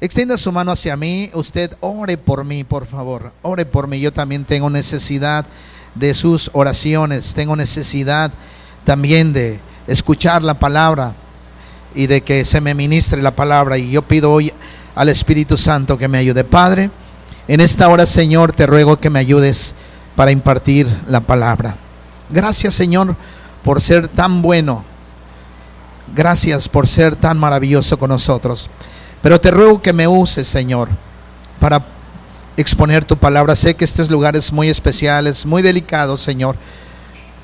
Extienda su mano hacia mí. Usted ore por mí, por favor. Ore por mí. Yo también tengo necesidad de sus oraciones. Tengo necesidad también de escuchar la palabra y de que se me ministre la palabra. Y yo pido hoy al Espíritu Santo que me ayude. Padre, en esta hora, Señor, te ruego que me ayudes para impartir la palabra. Gracias, Señor, por ser tan bueno. Gracias por ser tan maravilloso con nosotros. Pero te ruego que me uses, Señor, para exponer tu palabra. Sé que este lugar es muy especial, es muy delicado, Señor,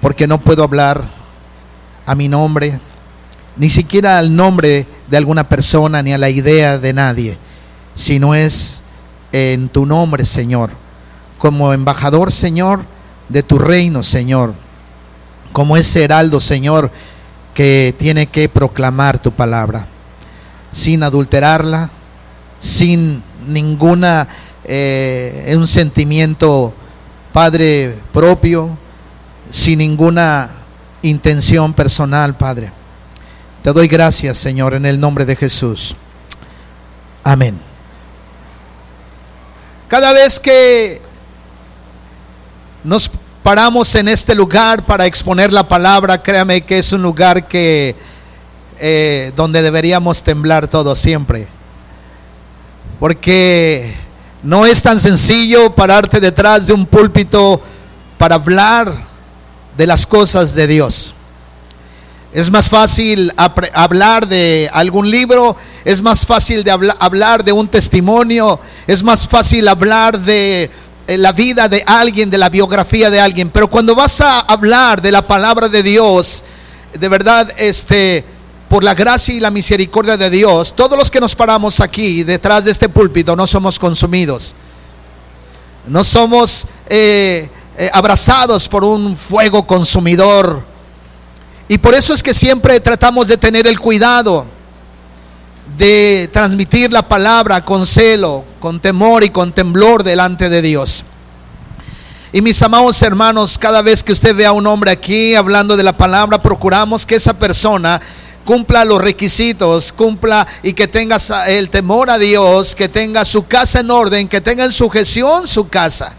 porque no puedo hablar a mi nombre, ni siquiera al nombre de alguna persona, ni a la idea de nadie, sino es en tu nombre, Señor, como embajador, Señor, de tu reino, Señor, como ese heraldo, Señor, que tiene que proclamar tu palabra sin adulterarla, sin ninguna eh, un sentimiento Padre propio, sin ninguna intención personal, Padre. Te doy gracias, Señor, en el nombre de Jesús. Amén. Cada vez que nos paramos en este lugar para exponer la palabra, créame que es un lugar que eh, donde deberíamos temblar todos siempre. Porque no es tan sencillo pararte detrás de un púlpito para hablar de las cosas de Dios. Es más fácil hablar de algún libro, es más fácil de hablar de un testimonio, es más fácil hablar de eh, la vida de alguien, de la biografía de alguien. Pero cuando vas a hablar de la palabra de Dios, de verdad, este, por la gracia y la misericordia de Dios, todos los que nos paramos aquí detrás de este púlpito no somos consumidos. No somos eh, eh, abrazados por un fuego consumidor. Y por eso es que siempre tratamos de tener el cuidado de transmitir la palabra con celo, con temor y con temblor delante de Dios. Y mis amados hermanos, cada vez que usted vea a un hombre aquí hablando de la palabra, procuramos que esa persona cumpla los requisitos, cumpla y que tenga el temor a Dios, que tenga su casa en orden, que tenga en sujeción su casa.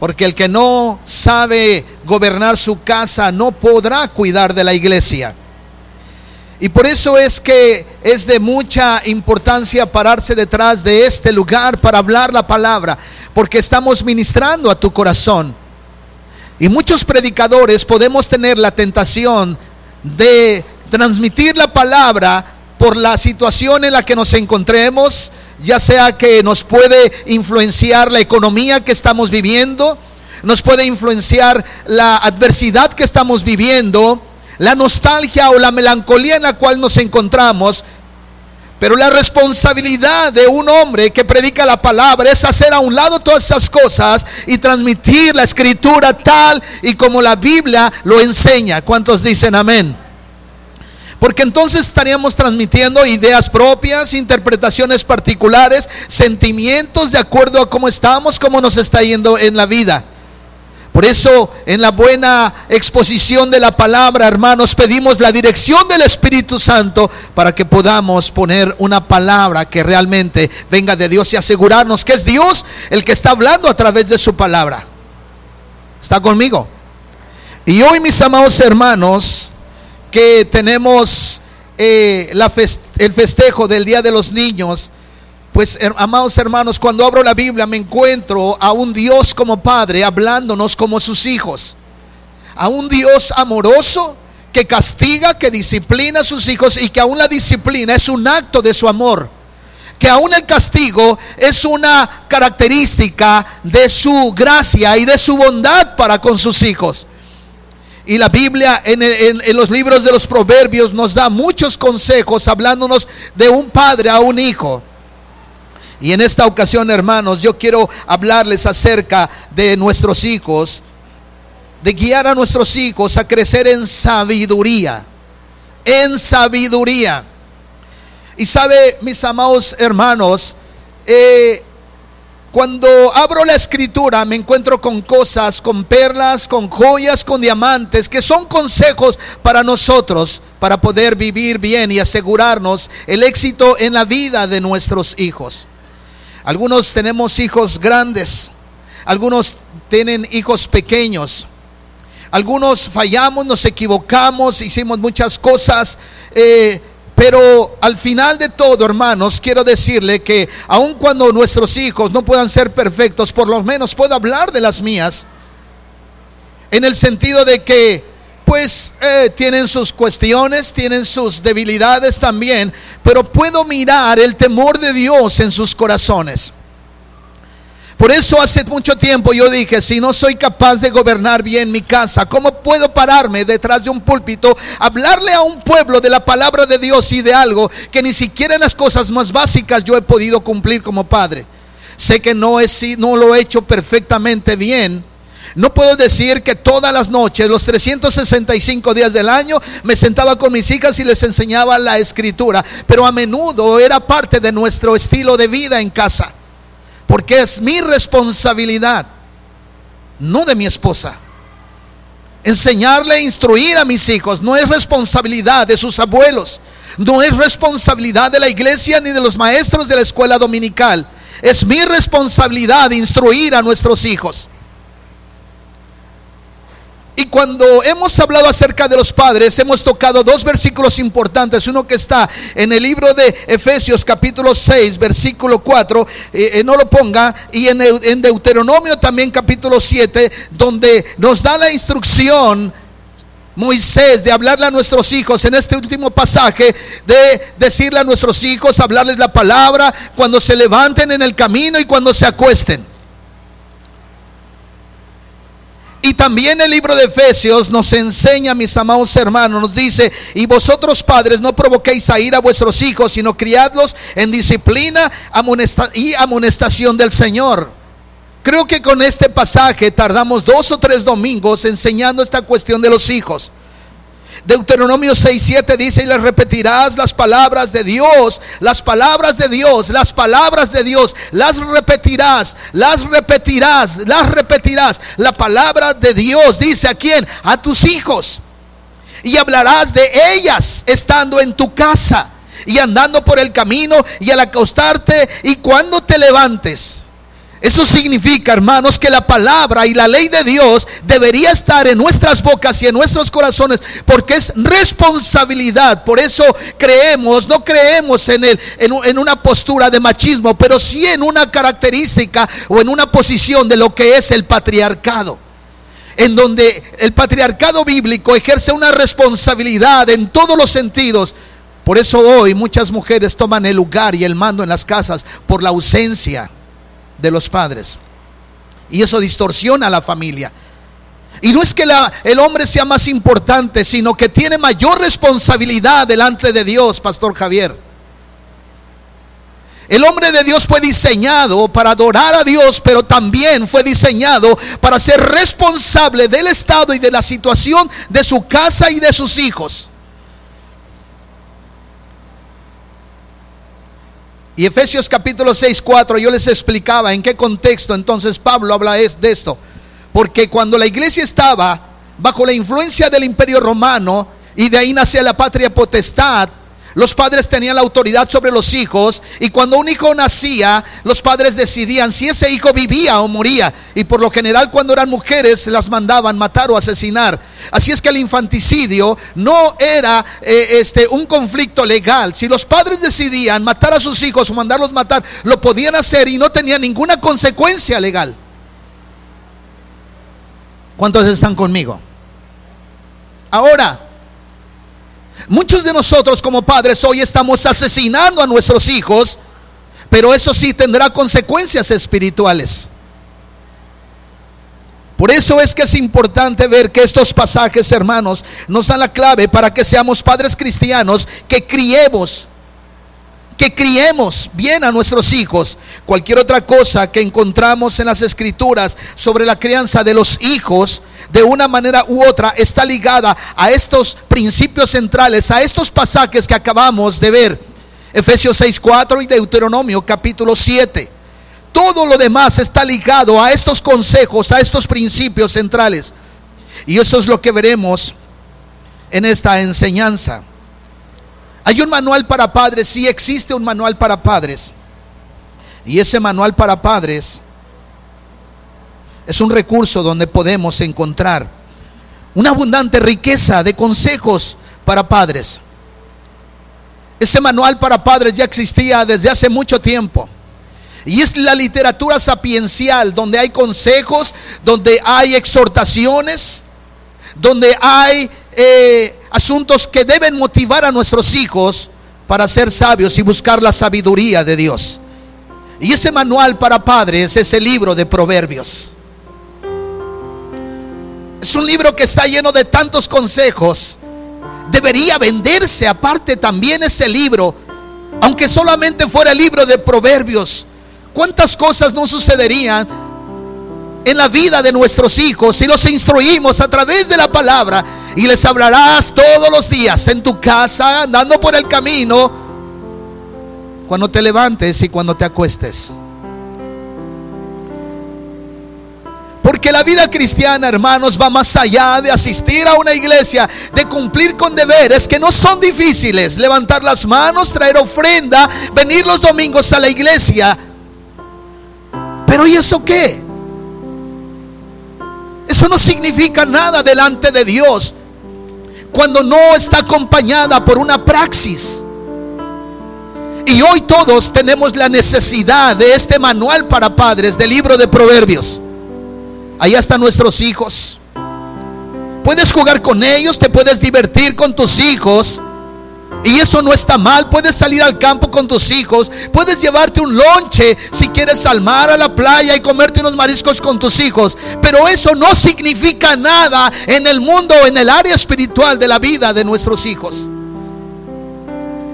Porque el que no sabe gobernar su casa no podrá cuidar de la iglesia. Y por eso es que es de mucha importancia pararse detrás de este lugar para hablar la palabra, porque estamos ministrando a tu corazón. Y muchos predicadores podemos tener la tentación de transmitir la palabra por la situación en la que nos encontremos, ya sea que nos puede influenciar la economía que estamos viviendo, nos puede influenciar la adversidad que estamos viviendo, la nostalgia o la melancolía en la cual nos encontramos. Pero la responsabilidad de un hombre que predica la palabra es hacer a un lado todas esas cosas y transmitir la escritura tal y como la Biblia lo enseña. ¿Cuántos dicen amén? Porque entonces estaríamos transmitiendo ideas propias, interpretaciones particulares, sentimientos de acuerdo a cómo estamos, cómo nos está yendo en la vida. Por eso, en la buena exposición de la palabra, hermanos, pedimos la dirección del Espíritu Santo para que podamos poner una palabra que realmente venga de Dios y asegurarnos que es Dios el que está hablando a través de su palabra. ¿Está conmigo? Y hoy, mis amados hermanos, que tenemos eh, el festejo del Día de los Niños, pues amados hermanos, cuando abro la Biblia me encuentro a un Dios como Padre hablándonos como sus hijos, a un Dios amoroso que castiga, que disciplina a sus hijos y que aún la disciplina es un acto de su amor que aún el castigo es una característica de su gracia y de su bondad para con sus hijos. Y la Biblia en, los libros de los proverbios nos da muchos consejos hablándonos de un padre a un hijo. Y en esta ocasión, hermanos, yo quiero hablarles acerca de nuestros hijos, de guiar a nuestros hijos a crecer en sabiduría, en sabiduría. Y sabe, mis amados hermanos, eh, cuando abro la escritura me encuentro con cosas, con perlas, con joyas, con diamantes, que son consejos para nosotros, para poder vivir bien y asegurarnos el éxito en la vida de nuestros hijos. Algunos tenemos hijos grandes, algunos tienen hijos pequeños. Algunos fallamos, nos equivocamos, hicimos muchas cosas, eh, pero al final de todo, hermanos, quiero decirle que aun cuando nuestros hijos no puedan ser perfectos, por lo menos puedo hablar de las mías, en el sentido de que pues eh, tienen sus cuestiones, tienen sus debilidades también, pero puedo mirar el temor de Dios en sus corazones. Por eso hace mucho tiempo yo dije, si no soy capaz de gobernar bien mi casa, ¿cómo puedo pararme detrás de un púlpito, hablarle a un pueblo de la palabra de Dios y de algo que ni siquiera en las cosas más básicas yo he podido cumplir como padre? Sé que no, es, no lo he hecho perfectamente bien. No puedo decir que todas las noches, los 365 días del año, me sentaba con mis hijas y les enseñaba la escritura, pero a menudo era parte de nuestro estilo de vida en casa porque es mi responsabilidad, no de mi esposa. Enseñarle e instruir a mis hijos no es responsabilidad de sus abuelos, no es responsabilidad de la iglesia ni de los maestros de la escuela dominical. Es mi responsabilidad instruir a nuestros hijos. Y cuando hemos hablado acerca de los padres, hemos tocado dos versículos importantes. Uno que está en el libro de Efesios capítulo 6, versículo 4, eh, eh, no lo ponga, y en, en Deuteronomio también capítulo 7, donde nos da la instrucción Moisés de hablarle a nuestros hijos en este último pasaje, de decirle a nuestros hijos, hablarles la palabra cuando se levanten en el camino y cuando se acuesten. Y también el libro de Efesios nos enseña, mis amados hermanos, nos dice, y vosotros padres no provoquéis a ir a vuestros hijos, sino criadlos en disciplina y amonestación del Señor. Creo que con este pasaje tardamos dos o tres domingos enseñando esta cuestión de los hijos. Deuteronomio 6:7 dice, y le repetirás las palabras de Dios, las palabras de Dios, las palabras de Dios, las repetirás, las repetirás, las repetirás. La palabra de Dios dice a quién? A tus hijos. Y hablarás de ellas estando en tu casa y andando por el camino y al acostarte y cuando te levantes. Eso significa, hermanos, que la palabra y la ley de Dios debería estar en nuestras bocas y en nuestros corazones, porque es responsabilidad. Por eso creemos, no creemos en, el, en, una postura de machismo, pero sí en una característica o en una posición de lo que es el patriarcado en donde el patriarcado bíblico ejerce una responsabilidad en todos los sentidos. Por eso hoy muchas mujeres toman el lugar y el mando en las casas por la ausencia de los padres. Y eso distorsiona a la familia. Y no es que el hombre sea más importante, sino que tiene mayor responsabilidad delante de Dios, Pastor Javier. El hombre de Dios fue diseñado para adorar a Dios, pero también fue diseñado para ser responsable del estado y de la situación de su casa y de sus hijos. Y Efesios capítulo 6, 4, yo les explicaba en qué contexto entonces Pablo habla de esto. Porque cuando la iglesia estaba bajo la influencia del imperio romano y de ahí nace la patria potestad, los padres tenían la autoridad sobre los hijos y cuando un hijo nacía, los padres decidían si ese hijo vivía o moría. Y por lo general cuando eran mujeres las mandaban matar o asesinar. Así es que el infanticidio no era eh, este, un conflicto legal. Si los padres decidían matar a sus hijos o mandarlos matar, lo podían hacer y no tenía ninguna consecuencia legal. ¿Cuántos están conmigo? Ahora, Muchos de nosotros como padres hoy estamos asesinando a nuestros hijos, pero eso sí tendrá consecuencias espirituales. Por eso es que es importante ver que estos pasajes, hermanos, nos dan la clave para que seamos padres cristianos, que criemos, que criemos bien a nuestros hijos. Cualquier otra cosa que encontramos en las escrituras sobre la crianza de los hijos, de una manera u otra está ligada a estos principios centrales, a estos pasajes que acabamos de ver. Efesios 6:4 y Deuteronomio capítulo 7. Todo lo demás está ligado a estos consejos, a estos principios centrales. Y eso es lo que veremos en esta enseñanza. Hay un manual para padres, sí existe un manual para padres. Y ese manual para padres es un recurso donde podemos encontrar una abundante riqueza de consejos para padres. Ese manual para padres ya existía desde hace mucho tiempo. Y es la literatura sapiencial, donde hay consejos, donde hay exhortaciones, donde hay eh, asuntos que deben motivar a nuestros hijos para ser sabios y buscar la sabiduría de Dios. Y ese manual para padres es el libro de Proverbios. Es un libro que está lleno de tantos consejos. Debería venderse aparte también ese libro, aunque solamente fuera el libro de Proverbios. ¿Cuántas cosas no sucederían en la vida de nuestros hijos si los instruimos a través de la palabra y les hablarás todos los días en tu casa, andando por el camino, cuando te levantes y cuando te acuestes? Porque la vida cristiana, hermanos, va más allá de asistir a una iglesia, de cumplir con deberes que no son difíciles. Levantar las manos, traer ofrenda, venir los domingos a la iglesia. Pero ¿y eso qué? Eso no significa nada delante de Dios cuando no está acompañada por una praxis. Y hoy todos tenemos la necesidad de este manual para padres del libro de Proverbios. Allá están nuestros hijos. Puedes jugar con ellos, te puedes divertir con tus hijos. Y eso no está mal. Puedes salir al campo con tus hijos. Puedes llevarte un lonche si quieres al mar, a la playa y comerte unos mariscos con tus hijos. Pero eso no significa nada en el mundo, en el área espiritual de la vida de nuestros hijos.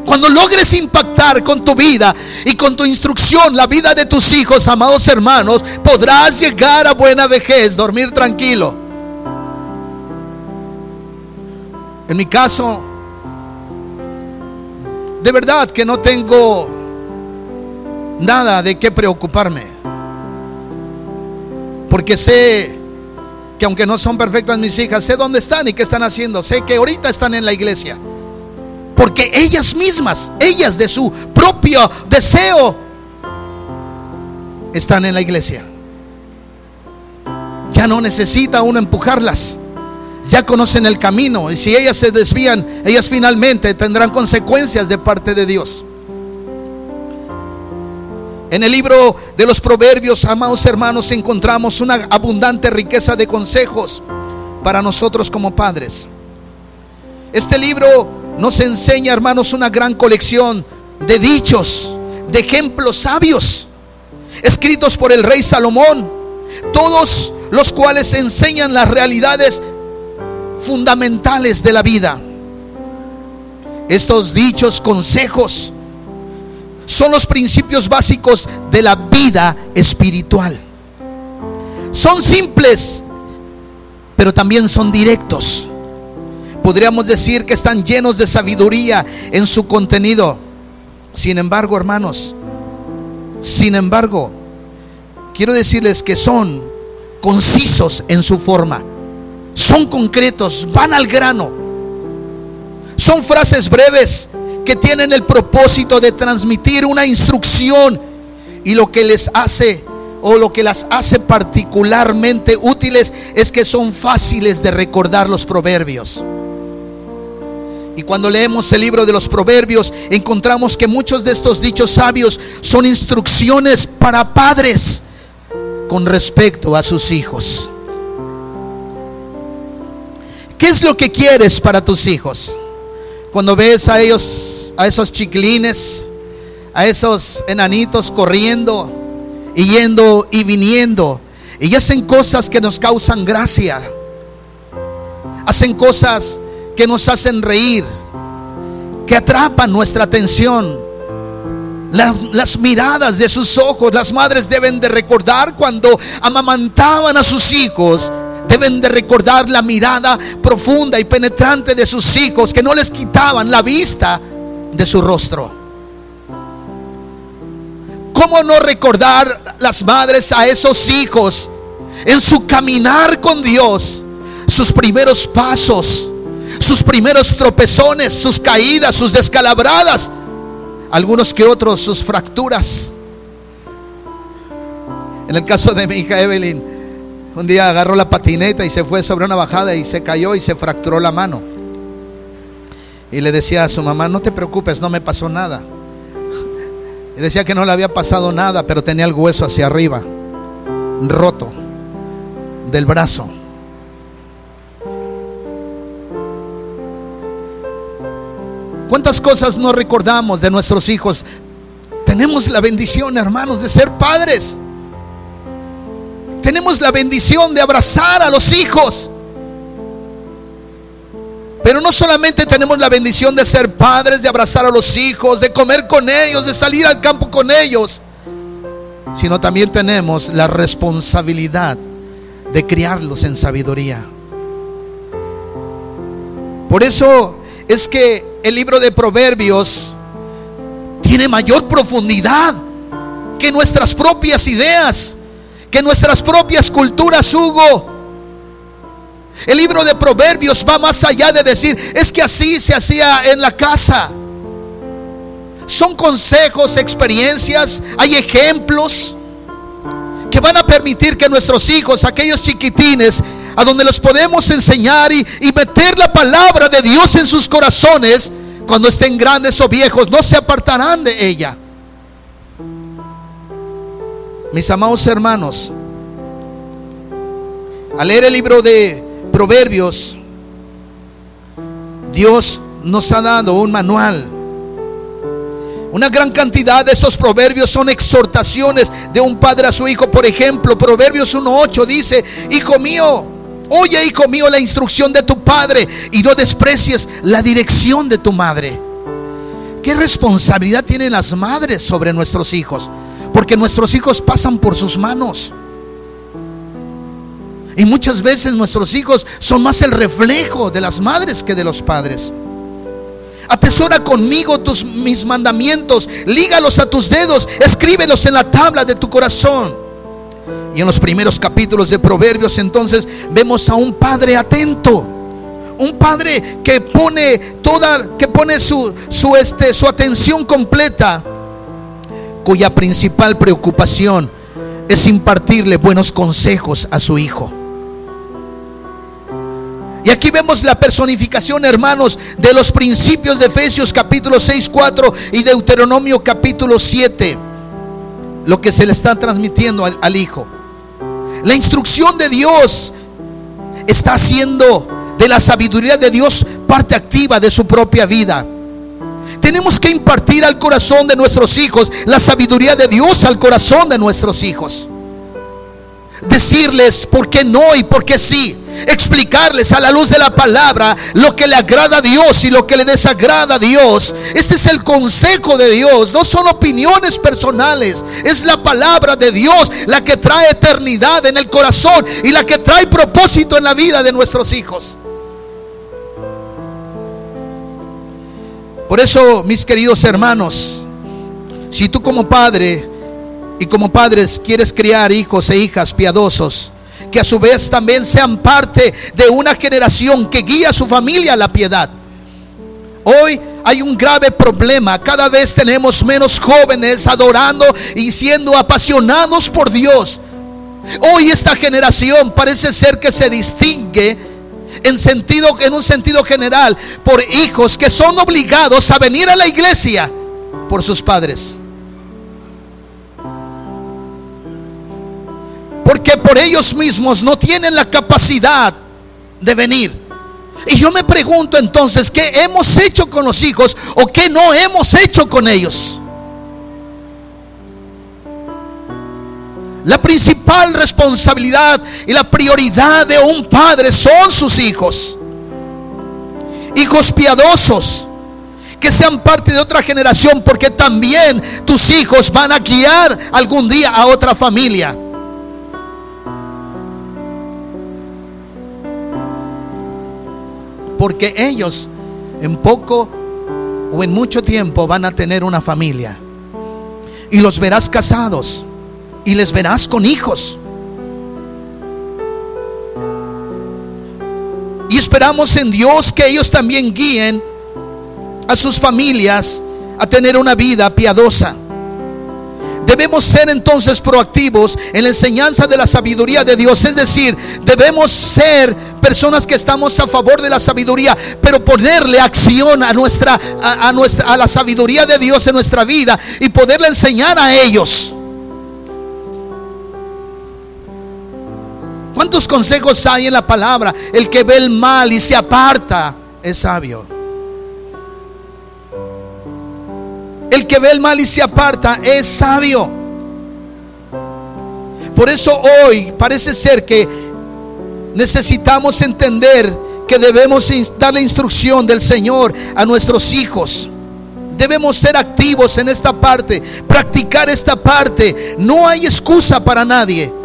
Cuando logres impactar con tu vida y con tu instrucción la vida de tus hijos, amados hermanos, podrás llegar a buena vejez, dormir tranquilo. En mi caso, de verdad que no tengo nada de qué preocuparme. Porque sé que aunque no son perfectas mis hijas, sé dónde están y qué están haciendo. Sé que ahorita están en la iglesia. Porque ellas mismas, ellas de su propio deseo, están en la iglesia. Ya no necesita uno empujarlas. Ya conocen el camino. Y si ellas se desvían, ellas finalmente tendrán consecuencias de parte de Dios. En el libro de los proverbios, amados hermanos, encontramos una abundante riqueza de consejos para nosotros como padres. Este libro nos enseña, hermanos, una gran colección de dichos, de ejemplos sabios, escritos por el rey Salomón, todos los cuales enseñan las realidades fundamentales de la vida. Estos dichos, consejos, son los principios básicos de la vida espiritual. Son simples, pero también son directos podríamos decir que están llenos de sabiduría en su contenido. Sin embargo, hermanos, sin embargo, quiero decirles que son concisos en su forma. Son concretos, van al grano. Son frases breves que tienen el propósito de transmitir una instrucción y lo que les hace o lo que las hace particularmente útiles es que son fáciles de recordar los proverbios. Y cuando leemos el libro de los proverbios, encontramos que muchos de estos dichos sabios son instrucciones para padres con respecto a sus hijos. ¿Qué es lo que quieres para tus hijos? Cuando ves a ellos, a esos chiquilines, a esos enanitos corriendo y yendo y viniendo, y hacen cosas que nos causan gracia, hacen cosas que nos hacen reír, que atrapan nuestra atención. las miradas de sus ojos, las madres deben de recordar cuando amamantaban a sus hijos, deben de recordar la mirada profunda y penetrante de sus hijos, que no les quitaban la vista de su rostro. ¿Cómo no recordar las madres a esos hijos en su caminar con Dios, sus primeros pasos? sus primeros tropezones, sus caídas, sus descalabradas, algunos que otros sus fracturas. En el caso de mi hija Evelyn, un día agarró la patineta y se fue sobre una bajada y se cayó y se fracturó la mano. Y le decía a su mamá, no te preocupes, no me pasó nada. Y decía que no le había pasado nada, pero tenía el hueso hacia arriba, roto del brazo. ¿Cuántas cosas no recordamos de nuestros hijos? Tenemos la bendición, hermanos, de ser padres. Tenemos la bendición de abrazar a los hijos. Pero no solamente tenemos la bendición de ser padres, de abrazar a los hijos, de comer con ellos, de salir al campo con ellos, sino también tenemos la responsabilidad de criarlos en sabiduría. Por eso es que el libro de Proverbios tiene mayor profundidad que nuestras propias ideas, que nuestras propias culturas, Hugo. El libro de Proverbios va más allá de decir, es que así se hacía en la casa. Son consejos, experiencias, hay ejemplos que van a permitir que nuestros hijos, aquellos chiquitines, a donde los podemos enseñar y, meter la palabra de Dios en sus corazones, cuando estén grandes o viejos, no se apartarán de ella. Mis amados hermanos, al leer el libro de Proverbios, Dios nos ha dado un manual una gran cantidad de estos proverbios son exhortaciones de un padre a su hijo. Por ejemplo, Proverbios 1.8 dice, Hijo mío, oye, hijo mío, la instrucción de tu padre y no desprecies la dirección de tu madre. ¿Qué responsabilidad tienen las madres sobre nuestros hijos? Porque nuestros hijos pasan por sus manos. Y muchas veces nuestros hijos son más el reflejo de las madres que de los padres. Atesora conmigo tus mis mandamientos, lígalos a tus dedos, escríbelos en la tabla de tu corazón. Y en los primeros capítulos de Proverbios entonces vemos a un padre atento. Un padre que pone toda que pone su su este su atención completa cuya principal preocupación es impartirle buenos consejos a su hijo. Y aquí vemos la personificación, hermanos, de los principios de Efesios capítulo 6, 4 y Deuteronomio capítulo 7. Lo que se le está transmitiendo al, al Hijo. La instrucción de Dios está haciendo de la sabiduría de Dios parte activa de su propia vida. Tenemos que impartir al corazón de nuestros hijos la sabiduría de Dios al corazón de nuestros hijos. Decirles por qué no y por qué sí explicarles a la luz de la palabra lo que le agrada a Dios y lo que le desagrada a Dios. Este es el consejo de Dios, no son opiniones personales, es la palabra de Dios la que trae eternidad en el corazón y la que trae propósito en la vida de nuestros hijos. Por eso, mis queridos hermanos, si tú como padre y como padres quieres criar hijos e hijas piadosos, que a su vez también sean parte de una generación que guía a su familia a la piedad. Hoy hay un grave problema. Cada vez tenemos menos jóvenes adorando y siendo apasionados por Dios. Hoy esta generación parece ser que se distingue en sentido en un sentido general por hijos que son obligados a venir a la iglesia por sus padres. Porque por ellos mismos no tienen la capacidad de venir. Y yo me pregunto entonces, ¿qué hemos hecho con los hijos o qué no hemos hecho con ellos? La principal responsabilidad y la prioridad de un padre son sus hijos. Hijos piadosos que sean parte de otra generación porque también tus hijos van a guiar algún día a otra familia. porque ellos en poco o en mucho tiempo van a tener una familia. Y los verás casados y les verás con hijos. Y esperamos en Dios que ellos también guíen a sus familias a tener una vida piadosa. Debemos ser entonces proactivos en la enseñanza de la sabiduría de Dios. Es decir, debemos ser personas que estamos a favor de la sabiduría, pero ponerle acción a nuestra, a, nuestra, a la sabiduría de Dios en nuestra vida y poderle enseñar a ellos. ¿Cuántos consejos hay en la palabra? El que ve el mal y se aparta es sabio. El que ve el mal y se aparta es sabio. Por eso hoy parece ser que necesitamos entender que debemos dar la instrucción del Señor a nuestros hijos. Debemos ser activos en esta parte, practicar esta parte. No hay excusa para nadie.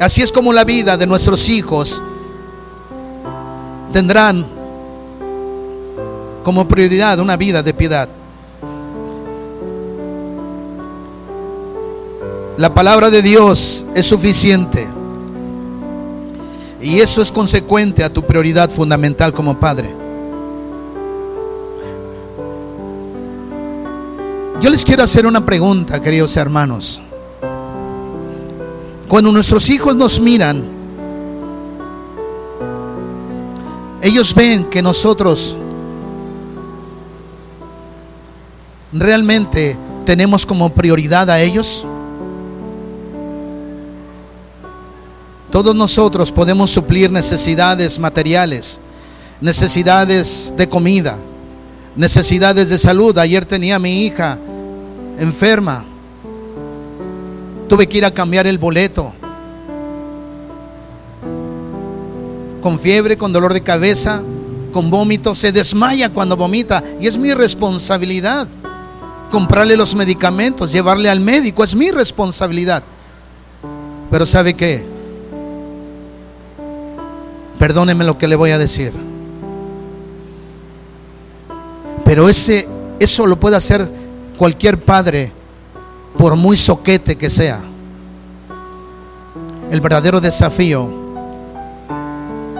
Así es como la vida de nuestros hijos tendrán como prioridad una vida de piedad. La palabra de Dios es suficiente. Y eso es consecuente a tu prioridad fundamental como padre. Yo les quiero hacer una pregunta, queridos hermanos. Cuando nuestros hijos nos miran, ellos ven que nosotros realmente tenemos como prioridad a ellos? Todos nosotros podemos suplir necesidades materiales, necesidades de comida, necesidades de salud. Ayer tenía a mi hija enferma. Tuve que ir a cambiar el boleto. Con fiebre, con dolor de cabeza, con vómito, se desmaya cuando vomita. Y es mi responsabilidad comprarle los medicamentos, llevarle al médico, es mi responsabilidad. Pero ¿sabe qué? Perdóneme lo que le voy a decir. Pero ese eso lo puede hacer cualquier padre por muy soquete que sea. El verdadero desafío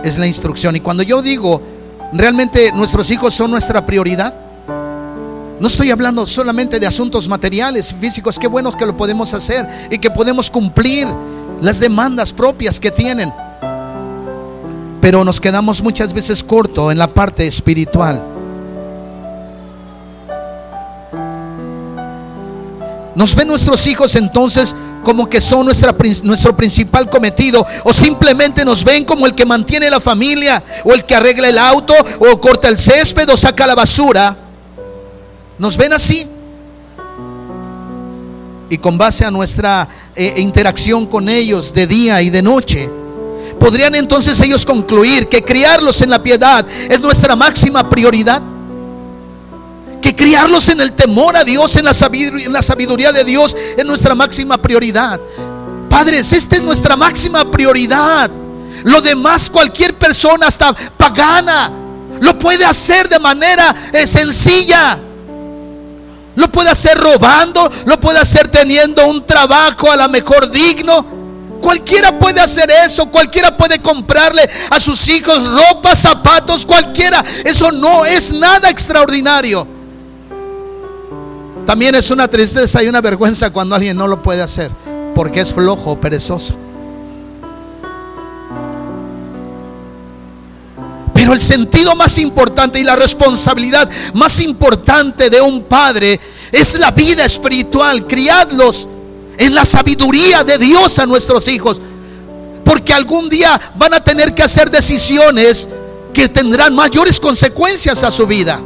es la instrucción y cuando yo digo realmente nuestros hijos son nuestra prioridad, no estoy hablando solamente de asuntos materiales, físicos, qué bueno que lo podemos hacer y que podemos cumplir las demandas propias que tienen. Pero nos quedamos muchas veces corto en la parte espiritual. Nos ven nuestros hijos entonces como que son nuestro principal cometido o simplemente nos ven como el que mantiene la familia o el que arregla el auto o corta el césped o saca la basura nos ven así. Y con base a nuestra eh, interacción con ellos de día y de noche, podrían entonces ellos concluir que criarlos en la piedad es nuestra máxima prioridad. Que criarlos en el temor a Dios, en la sabiduría, la de Dios, es nuestra máxima prioridad. Padres, esta es nuestra máxima prioridad. Lo demás, cualquier persona, hasta pagana, lo puede hacer de manera eh, sencilla. Lo puede hacer robando, lo puede hacer teniendo un trabajo a lo mejor digno. Cualquiera puede hacer eso, cualquiera puede comprarle a sus hijos ropa, zapatos, cualquiera. Eso no es nada extraordinario. También es una tristeza y una vergüenza cuando alguien no lo puede hacer porque es flojo o perezoso. Pero el sentido más importante y la responsabilidad más importante de un padre es la vida espiritual. Criadlos en la sabiduría de Dios a nuestros hijos. Porque algún día van a tener que hacer decisiones que tendrán mayores consecuencias a su vida.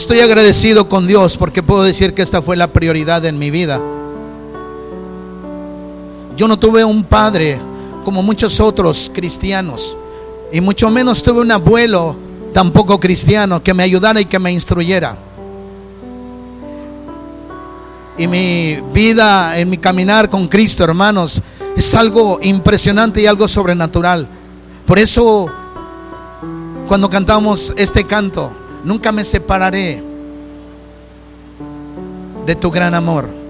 Estoy agradecido con Dios porque puedo decir que esta fue la prioridad en mi vida. Yo no tuve un padre como muchos otros cristianos. Y mucho menos tuve un abuelo tampoco cristiano que me ayudara y que me instruyera. Y mi vida en mi caminar con Cristo, hermanos, es algo impresionante y algo sobrenatural. Por eso, cuando cantamos este canto, nunca me separaré de tu gran amor.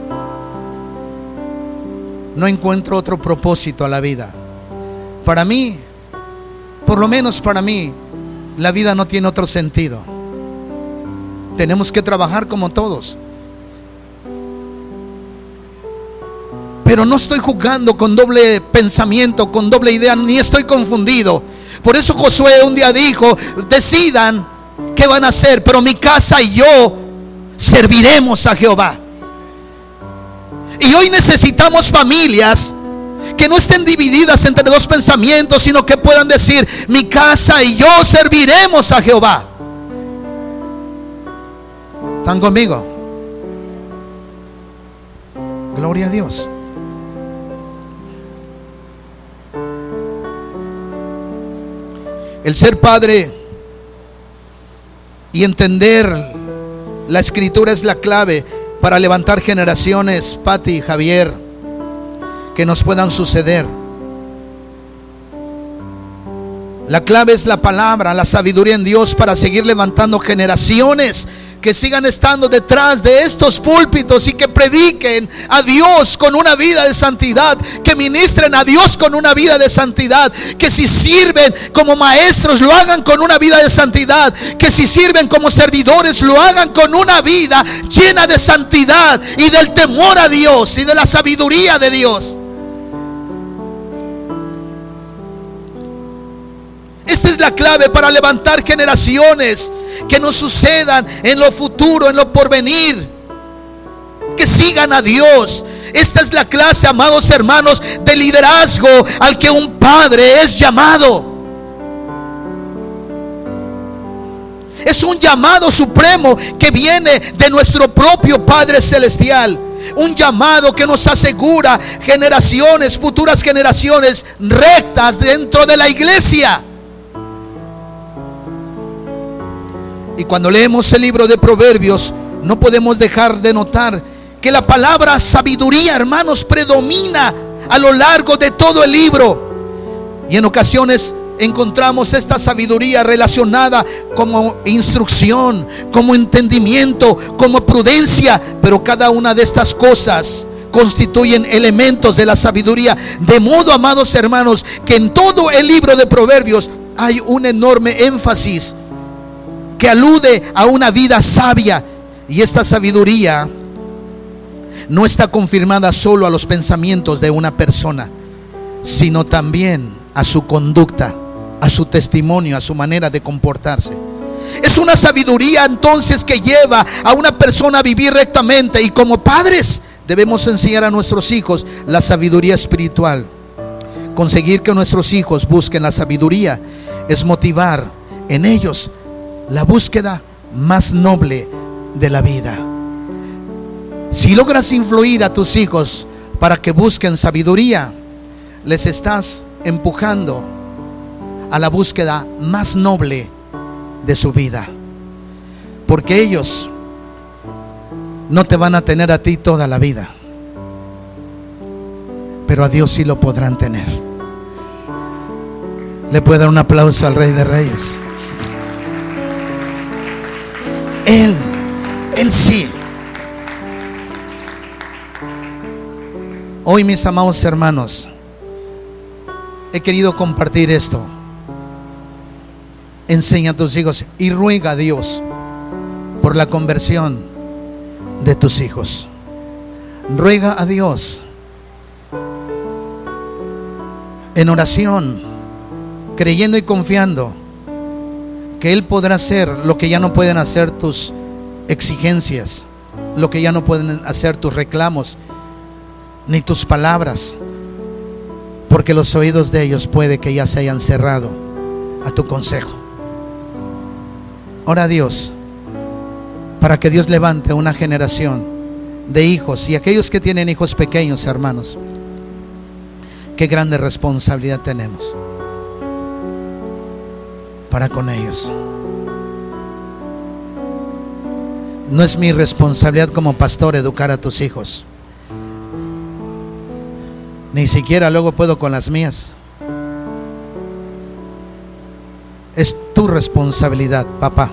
no encuentro otro propósito a la vida. Para mí, por lo menos para mí, la vida no tiene otro sentido. Tenemos que trabajar como todos. Pero no estoy jugando con doble pensamiento, con doble idea, ni estoy confundido. Por eso Josué un día dijo, decidan qué van a hacer, pero mi casa y yo serviremos a Jehová. Y hoy necesitamos familias que no estén divididas entre dos pensamientos, sino que puedan decir, mi casa y yo serviremos a Jehová. ¿Están conmigo? Gloria a Dios. El ser padre y entender la escritura es la clave para levantar generaciones, Pati y Javier, que nos puedan suceder. La clave es la palabra, la sabiduría en Dios para seguir levantando generaciones que sigan estando detrás de estos púlpitos y que prediquen a Dios con una vida de santidad, que ministren a Dios con una vida de santidad, que si sirven como maestros lo hagan con una vida de santidad, que si sirven como servidores lo hagan con una vida llena de santidad y del temor a Dios y de la sabiduría de Dios. Esta es la clave para levantar generaciones que no sucedan en lo futuro, en lo porvenir. Que sigan a Dios. Esta es la clase, amados hermanos, de liderazgo al que un padre es llamado. Es un llamado supremo que viene de nuestro propio Padre Celestial. Un llamado que nos asegura generaciones, futuras generaciones rectas dentro de la iglesia. Y cuando leemos el libro de Proverbios, no podemos dejar de notar que la palabra sabiduría, hermanos, predomina a lo largo de todo el libro. Y en ocasiones encontramos esta sabiduría relacionada como instrucción, como entendimiento, como prudencia, pero cada una de estas cosas constituyen elementos de la sabiduría. De modo, amados hermanos, que en todo el libro de Proverbios hay un enorme énfasis que alude a una vida sabia. Y esta sabiduría no está confirmada solo a los pensamientos de una persona, sino también a su conducta, a su testimonio, a su manera de comportarse. Es una sabiduría entonces que lleva a una persona a vivir rectamente y como padres debemos enseñar a nuestros hijos la sabiduría espiritual. Conseguir que nuestros hijos busquen la sabiduría es motivar en ellos la búsqueda más noble de la vida. Si logras influir a tus hijos para que busquen sabiduría, les estás empujando a la búsqueda más noble de su vida. Porque ellos no te van a tener a ti toda la vida. Pero a Dios sí lo podrán tener. Le puedo dar un aplauso al Rey de Reyes. Él, Él sí. Hoy, mis amados hermanos, he querido compartir esto. Enseña a tus hijos y ruega a Dios por la conversión de tus hijos. Ruega a Dios en oración, creyendo y confiando que Él podrá hacer lo que ya no pueden hacer tus exigencias, lo que ya no pueden hacer tus reclamos, ni tus palabras, porque los oídos de ellos puede que ya se hayan cerrado a tu consejo. Ora a Dios para que Dios levante una generación de hijos y aquellos que tienen hijos pequeños, hermanos. Qué grande responsabilidad tenemos para con ellos. No es mi responsabilidad como pastor educar a tus hijos. Ni siquiera luego puedo con las mías. Es tu responsabilidad, papá,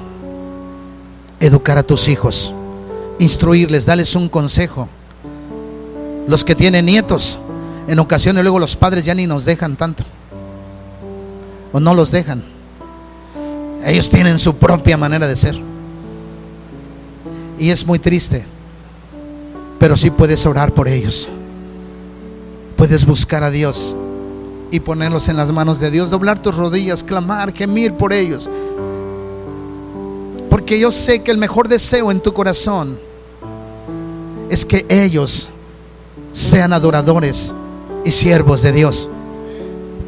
educar a tus hijos, instruirles, darles un consejo. Los que tienen nietos, En ocasiones luego los padres ya ni nos dejan tanto. O no los dejan. Ellos tienen su propia manera de ser. Y es muy triste. Pero sí puedes orar por ellos. Puedes buscar a Dios y ponerlos en las manos de Dios, doblar tus rodillas, clamar, gemir por ellos. Porque yo sé que el mejor deseo en tu corazón es que ellos sean adoradores y siervos de Dios.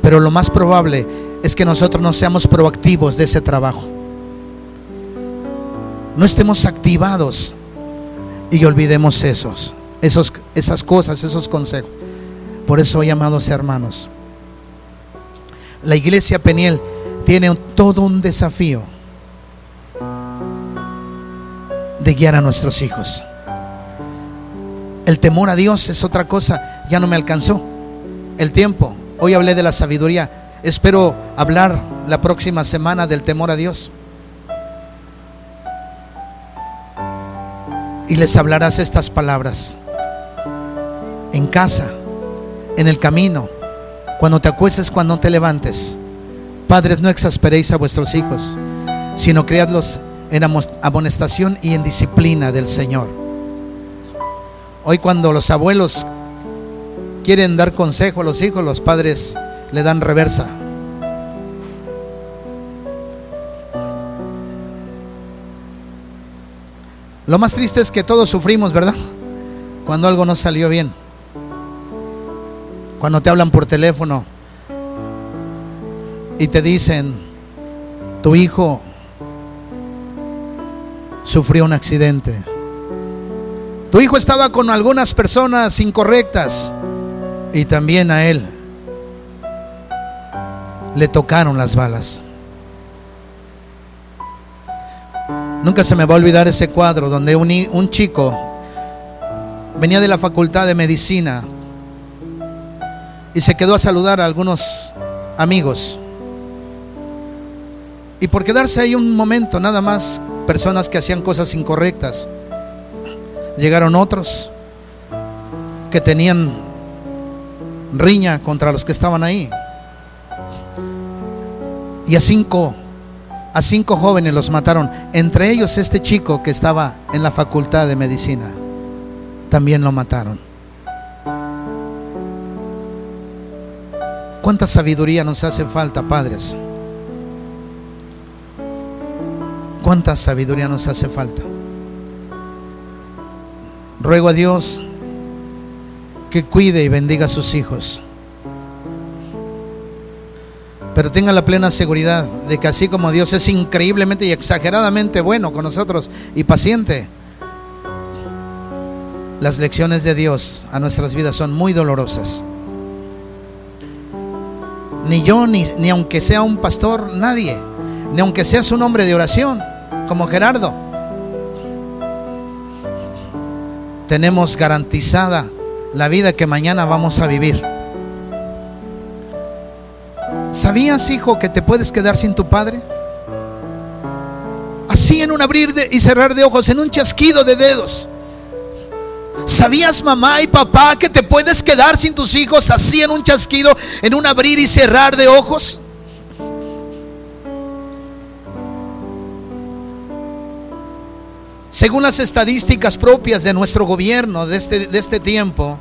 Pero lo más probable es que nosotros no seamos proactivos de ese trabajo. No estemos activados y olvidemos esos, esos, esas cosas, esos consejos. Por eso, amados hermanos, la iglesia Peniel tiene todo un desafío de guiar a nuestros hijos. El temor a Dios es otra cosa, ya no me alcanzó el tiempo. Hoy hablé de la sabiduría. Espero hablar la próxima semana del temor a Dios. Y les hablarás estas palabras en casa, en el camino, cuando te acuestes, cuando te levantes. Padres, no exasperéis a vuestros hijos, sino criadlos en amonestación y en disciplina del Señor. Hoy cuando los abuelos quieren dar consejo a los hijos, los padres le dan reversa. Lo más triste es que todos sufrimos, ¿verdad? Cuando algo no salió bien. Cuando te hablan por teléfono y te dicen, tu hijo sufrió un accidente. Tu hijo estaba con algunas personas incorrectas y también a él le tocaron las balas. Nunca se me va a olvidar ese cuadro donde un, un chico venía de la facultad de medicina y se quedó a saludar a algunos amigos. Y por quedarse ahí un momento nada más, personas que hacían cosas incorrectas, llegaron otros que tenían riña contra los que estaban ahí. Y a cinco, a cinco jóvenes los mataron, entre ellos este chico que estaba en la facultad de medicina. También lo mataron. ¿Cuánta sabiduría nos hace falta, padres? ¿Cuánta sabiduría nos hace falta? Ruego a Dios que cuide y bendiga a sus hijos. Pero tenga la plena seguridad de que así como Dios es increíblemente y exageradamente bueno con nosotros y paciente, las lecciones de Dios a nuestras vidas son muy dolorosas. Ni yo, ni, ni aunque sea un pastor, nadie, ni aunque seas un hombre de oración, como Gerardo, tenemos garantizada la vida que mañana vamos a vivir. ¿Sabías, hijo, que te puedes quedar sin tu padre? Así en un abrir y cerrar de ojos, en un chasquido de dedos. ¿Sabías, mamá y papá, que te puedes quedar sin tus hijos así en un chasquido, en un abrir y cerrar de ojos? Según las estadísticas propias de nuestro gobierno de este, de este tiempo,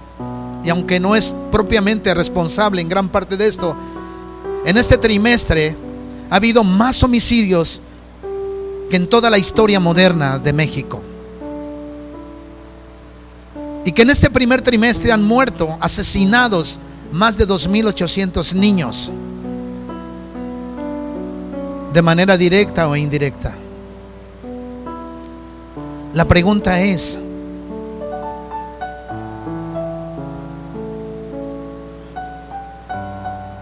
y aunque no es propiamente responsable en gran parte de esto, en este trimestre ha habido más homicidios que en toda la historia moderna de México. Y que en este primer trimestre han muerto asesinados más de 2.800 niños de manera directa o indirecta. La pregunta es,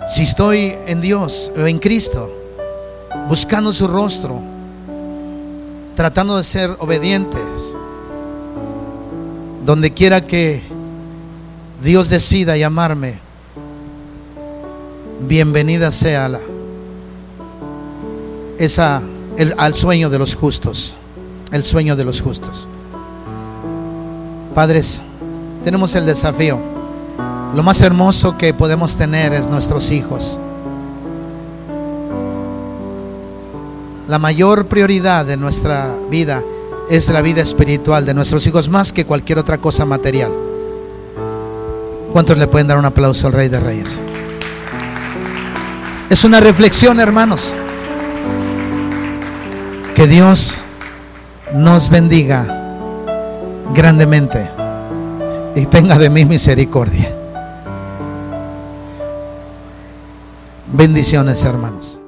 si estoy en Dios o en Cristo, buscando su rostro, tratando de ser obedientes, donde quiera que Dios decida llamarme, bienvenida sea la, esa, el, al sueño de los justos el sueño de los justos. Padres, tenemos el desafío. Lo más hermoso que podemos tener es nuestros hijos. La mayor prioridad de nuestra vida es la vida espiritual de nuestros hijos más que cualquier otra cosa material. ¿Cuántos le pueden dar un aplauso al Rey de Reyes? Es una reflexión, hermanos. Que Dios nos bendiga grandemente y tenga de mí misericordia. Bendiciones, hermanos.